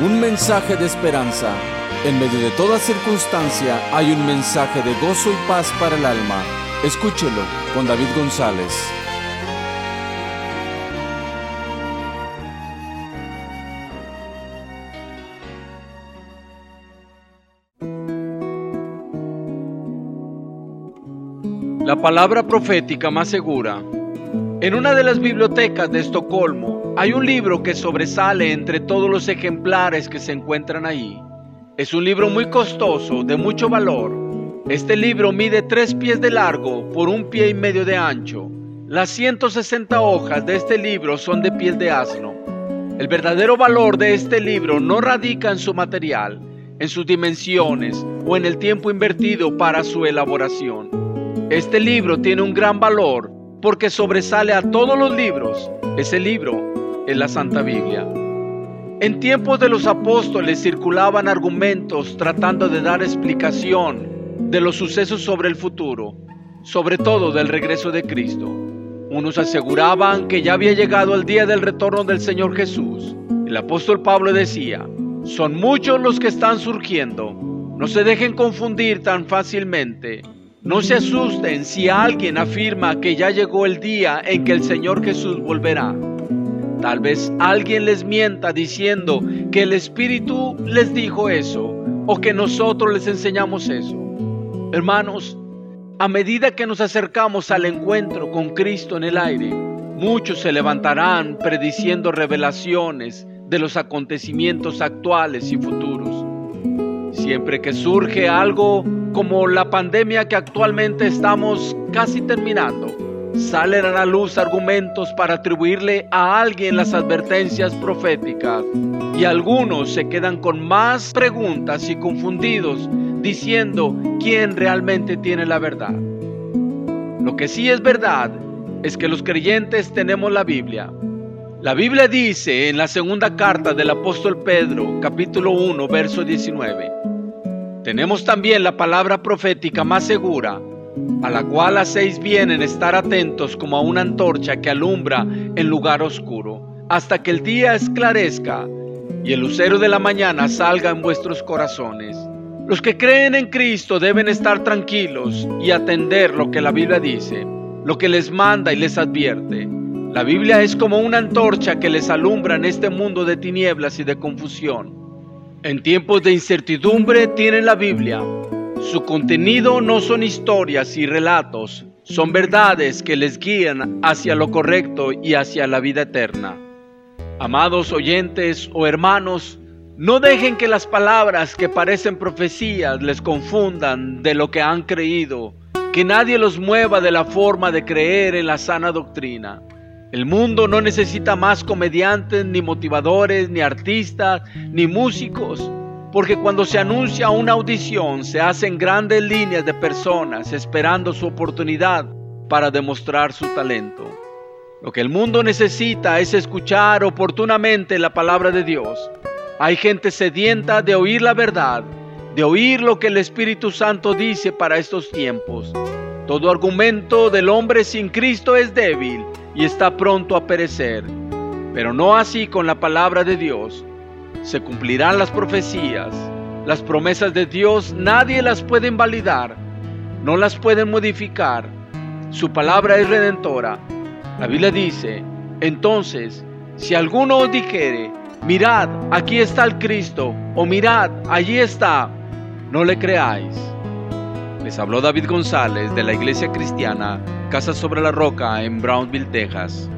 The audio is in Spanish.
un mensaje de esperanza. En medio de toda circunstancia hay un mensaje de gozo y paz para el alma. Escúchelo con David González. La palabra profética más segura. En una de las bibliotecas de Estocolmo hay un libro que sobresale entre todos los ejemplares que se encuentran ahí. Es un libro muy costoso, de mucho valor. Este libro mide tres pies de largo por un pie y medio de ancho. Las 160 hojas de este libro son de piel de asno. El verdadero valor de este libro no radica en su material, en sus dimensiones o en el tiempo invertido para su elaboración. Este libro tiene un gran valor porque sobresale a todos los libros. Ese libro es la Santa Biblia. En tiempos de los apóstoles circulaban argumentos tratando de dar explicación de los sucesos sobre el futuro, sobre todo del regreso de Cristo. Unos aseguraban que ya había llegado el día del retorno del Señor Jesús. El apóstol Pablo decía, son muchos los que están surgiendo, no se dejen confundir tan fácilmente no se asusten si alguien afirma que ya llegó el día en que el Señor Jesús volverá. Tal vez alguien les mienta diciendo que el Espíritu les dijo eso o que nosotros les enseñamos eso. Hermanos, a medida que nos acercamos al encuentro con Cristo en el aire, muchos se levantarán prediciendo revelaciones de los acontecimientos actuales y futuros. Siempre que surge algo como la pandemia que actualmente estamos casi terminando, salen a la luz argumentos para atribuirle a alguien las advertencias proféticas y algunos se quedan con más preguntas y confundidos diciendo quién realmente tiene la verdad. Lo que sí es verdad es que los creyentes tenemos la Biblia. La Biblia dice en la segunda carta del apóstol Pedro, capítulo 1, verso 19, tenemos también la palabra profética más segura, a la cual hacéis bien en estar atentos como a una antorcha que alumbra en lugar oscuro, hasta que el día esclarezca y el lucero de la mañana salga en vuestros corazones. Los que creen en Cristo deben estar tranquilos y atender lo que la Biblia dice, lo que les manda y les advierte. La Biblia es como una antorcha que les alumbra en este mundo de tinieblas y de confusión. En tiempos de incertidumbre tienen la Biblia. Su contenido no son historias y relatos, son verdades que les guían hacia lo correcto y hacia la vida eterna. Amados oyentes o hermanos, no dejen que las palabras que parecen profecías les confundan de lo que han creído, que nadie los mueva de la forma de creer en la sana doctrina. El mundo no necesita más comediantes, ni motivadores, ni artistas, ni músicos, porque cuando se anuncia una audición se hacen grandes líneas de personas esperando su oportunidad para demostrar su talento. Lo que el mundo necesita es escuchar oportunamente la palabra de Dios. Hay gente sedienta de oír la verdad, de oír lo que el Espíritu Santo dice para estos tiempos. Todo argumento del hombre sin Cristo es débil y está pronto a perecer. Pero no así con la palabra de Dios. Se cumplirán las profecías. Las promesas de Dios nadie las puede invalidar, no las pueden modificar. Su palabra es redentora. La Biblia dice, entonces, si alguno os dijere, mirad, aquí está el Cristo, o mirad, allí está, no le creáis. Les habló David González de la Iglesia Cristiana Casa sobre la Roca en Brownsville, Texas.